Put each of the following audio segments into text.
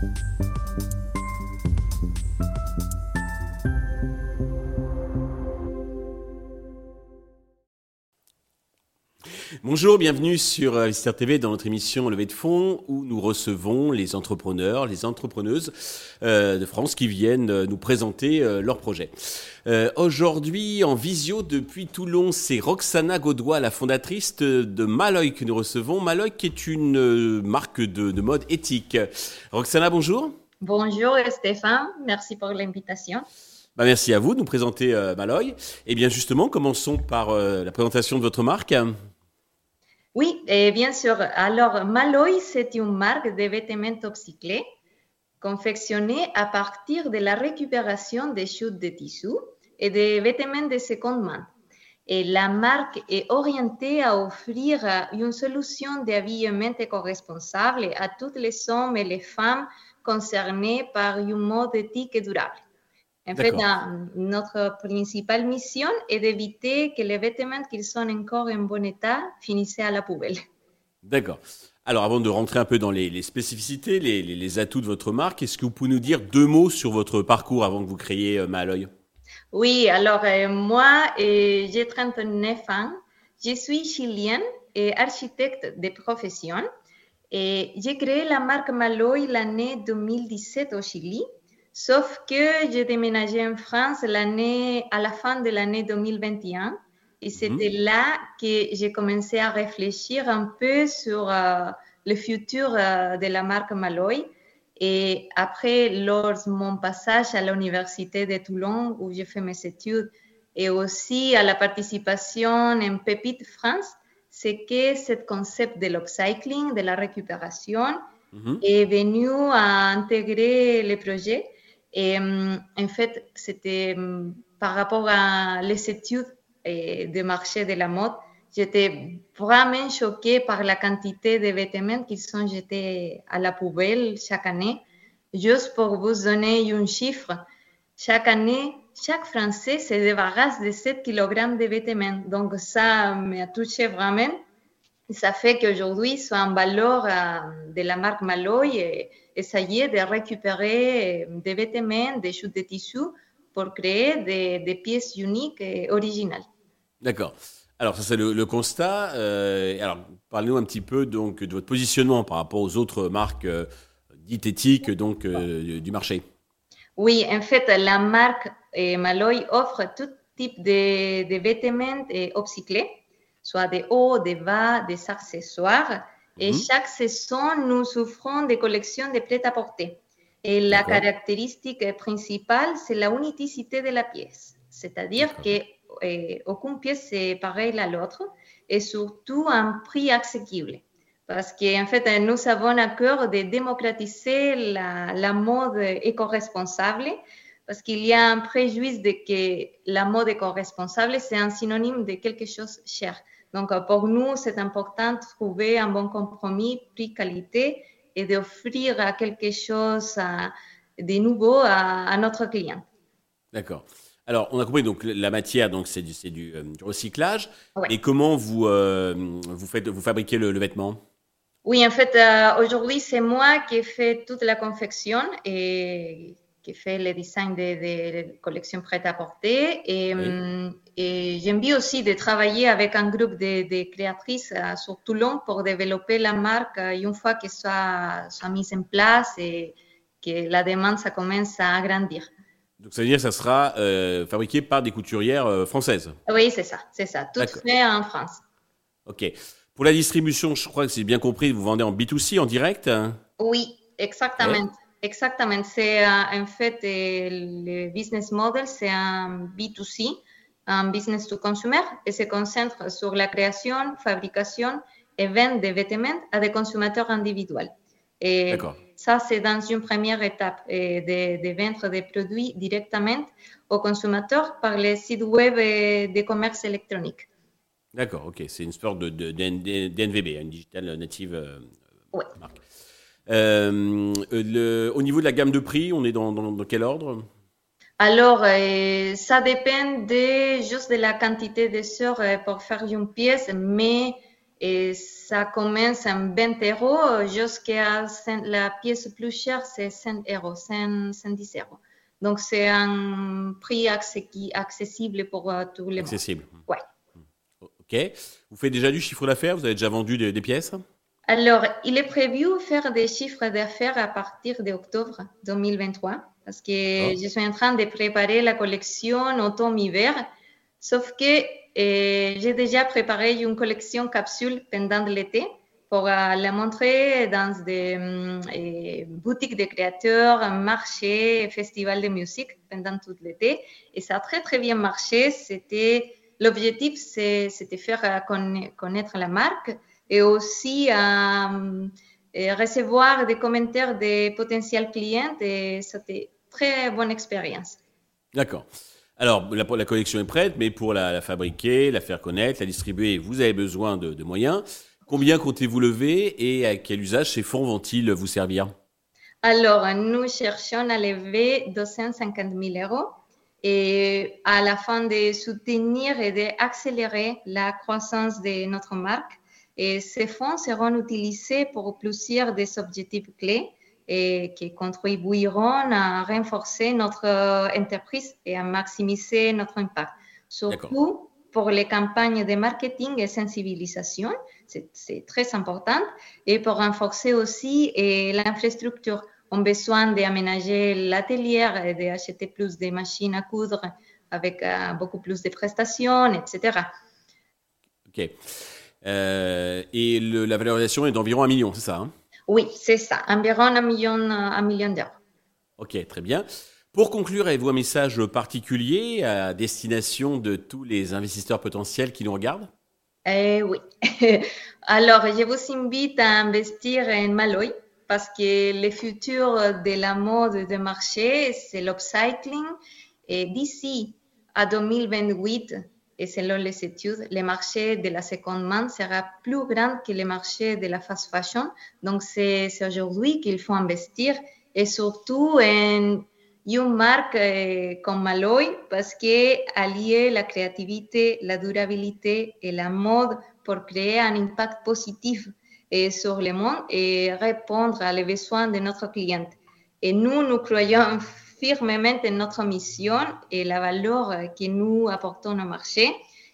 Thank you. Bonjour, bienvenue sur euh, Visiteur TV dans notre émission Levée de fonds où nous recevons les entrepreneurs, les entrepreneuses euh, de France qui viennent euh, nous présenter leurs projets. Aujourd'hui, en visio depuis Toulon, c'est Roxana Gaudois, la fondatrice de Maloy que nous recevons. Maloy qui est une marque de, mode éthique. Roxana, bonjour. Bonjour Stéphane, merci pour l'invitation. Bah, merci à vous de nous présenter Maloy. Eh bien justement, commençons par la présentation de votre marque. Oui, et bien sûr. Alors, Maloy, c'est une marque de vêtements upcyclés confectionnée à partir de la récupération des chutes de tissus et des vêtements de seconde main. Et la marque est orientée à offrir une solution d'habillement éco-responsable à toutes les hommes et les femmes concernées par une mode éthique et durable. En fait, notre principale mission est d'éviter que les vêtements qui sont encore en bon état finissent à la poubelle. D'accord. Alors, avant de rentrer un peu dans les, spécificités, les, atouts de votre marque, est-ce que vous pouvez nous dire deux mots sur votre parcours avant que vous créiez euh, Maloy Oui, alors euh, moi, euh, j'ai 39 ans. Je suis chilienne et architecte de profession. Et j'ai créé la marque Maloy l'année 2017 au Chili. Sauf que j'ai déménagé en France l'année, à la fin de l'année 2021. Et mhm. c'était là que j'ai commencé à réfléchir un peu sur euh, le futur euh, de la marque Maloy. Et après, lors de mon passage à l'Université de Toulon, où j'ai fait mes études, et aussi à la participation en Pépite France, c'est que ce concept de l'upcycling, de la récupération, mhm. est venu à intégrer le projet. Et en fait, c'était par rapport à les études de marché de la mode, j'étais vraiment choquée par la quantité de vêtements qui sont jetés à la poubelle chaque année. Juste pour vous donner un chiffre, chaque année, chaque Français se débarrasse de 7 kg de vêtements. Donc ça m'a touché vraiment. Ça fait qu'aujourd'hui, soit en valeur de la marque Maloy et essayer de récupérer euh, des vêtements, des chutes de tissu pour créer des, pièces uniques et originales. D'accord. Alors ça c'est le, constat. Euh, alors parlez-nous un petit peu donc de votre positionnement par rapport aux autres marques euh, dites éthiques donc du marché. Oui, en fait la marque Maloy offre tout type de, de vêtements upcyclés, soit des hauts, des bas, des accessoires et mhm. chaque saison, nous offrons des collections de prêt-à-porter. Et la caractéristique principale, c'est la unicité de la pièce. C'est-à-dire qu'aucune eh, pièce n'est pareille à l'autre et surtout un prix accessible. Parce qu'en fait, nous avons à cœur de démocratiser la, la mode éco-responsable parce qu'il y a un préjudice de que la mode éco-responsable, c'est un synonyme de quelque chose cher. Donc, pour nous, c'est important de trouver un bon compromis prix-qualité et d'offrir quelque chose de nouveau à, notre client. D'accord. Alors, on a compris, donc la matière, donc c'est du, du, euh, du, recyclage. Et comment vous, euh, vous, faites, vous fabriquez le, vêtement? Oui, en fait, euh, aujourd'hui, c'est moi qui fais toute la confection et qui fait le design des collections prêtes à porter. Et, hum, et j'ai envie aussi de travailler avec un groupe de, créatrices euh, sur Toulon pour développer la marque euh, une fois qu'elle soit, soit, mise en place et que la demande ça commence à grandir. Donc ça veut dire que ça sera euh, fabriqué par des couturières françaises Oui, c'est ça, c'est ça. Tout fait en France. Ok. Pour la distribution, je crois que c'est bien compris, vous vendez en B2C, en direct hein? Oui, exactement. Exactement. C'est en fait le business model, c'est un B2C un business to consumer et se concentre sur la création, fabrication et vente de vêtements à des consommateurs individuels. Et ça, c'est dans une première étape de, de, vendre des produits directement aux consommateurs par les sites web de commerce électronique. D'accord, ok. C'est une sorte de, DNVB, une digital native euh, marque. Euh, le, au niveau de la gamme de prix, on est dans, dans quel ordre? Alors, euh, ça dépend de, juste de la quantité de sœurs euh, pour faire une pièce, mais ça commence à 20 euros jusqu'à la pièce plus chère, c'est 100 euros, 110 euros. Donc, c'est un prix accessible pour euh, tous les Accessible. Ouais. OK. Vous faites déjà du chiffre d'affaires? Vous avez déjà vendu des, pièces? Alors, il est prévu faire des chiffres d'affaires à partir d'octobre 2023 parce que je suis en train de préparer la collection automne-hiver. Sauf que euh, j'ai déjà préparé une collection capsule pendant l'été pour euh, la montrer dans des euh, boutiques de créateurs, marchés, festivals de musique pendant tout l'été. Et ça a très, très bien marché. C'était, l'objectif, c'était faire euh, connaître la marque et aussi recevoir des commentaires des potentiels clients. Et c'était très bonne expérience. D'accord. Alors, la, la, collection est prête, mais pour la, fabriquer, la faire connaître, la distribuer, vous avez besoin de, de moyens. Combien comptez-vous lever et à quel usage ces fonds vont-ils vous servir? Alors, nous cherchons à lever 250 000 euros et à la fin de soutenir et d'accélérer la croissance de notre marque. Et ces fonds seront utilisés pour plusieurs des objectifs clés et qui contribueront à renforcer notre entreprise et à maximiser notre impact. Surtout pour les campagnes de marketing et sensibilisation, c'est très important, et pour renforcer aussi l'infrastructure. On a besoin d'aménager l'atelier et d'acheter plus de machines à coudre avec euh, beaucoup plus de prestations, etc. OK. Euh, et la valorisation est d'environ un million, c'est ça hein? Oui, c'est ça, environ un million, un million d'euros. OK, très bien. Pour conclure, avez-vous un message particulier à destination de tous les investisseurs potentiels qui nous regardent? Eh Oui. Alors, je vous invite à investir en Maloy parce que le futur de la mode de marché, c'est l'upcycling. Et d'ici à 2028, et selon les études, le marché de la seconde main sera plus grand que le marché de la fast fashion. Donc, c'est aujourd'hui qu'il faut investir et surtout en une marque eh, comme Maloy parce que allie la créativité, la durabilité et la mode pour créer un impact positif eh, sur le monde et répondre à les besoins de notre client. Et nous, nous croyons firmément en notre mission et la valeur que nous apportons au marché.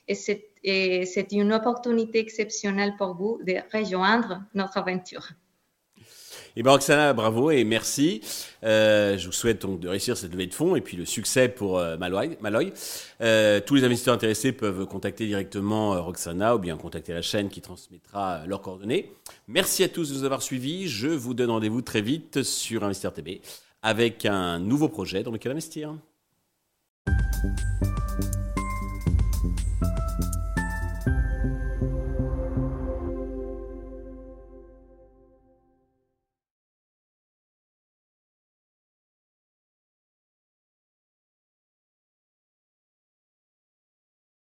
Et c'est une opportunité exceptionnelle pour vous de rejoindre notre aventure. Et bien Roxana, bravo et merci. Euh, je vous souhaite donc de réussir cette levée de fonds et puis le succès pour euh, Maloy. Euh, tous les investisseurs intéressés peuvent contacter directement Roxana ou bien contacter la chaîne qui transmettra leurs coordonnées. Merci à tous de nous avoir suivis. Je vous donne rendez-vous très vite sur Investir TV avec un nouveau projet dans lequel investir.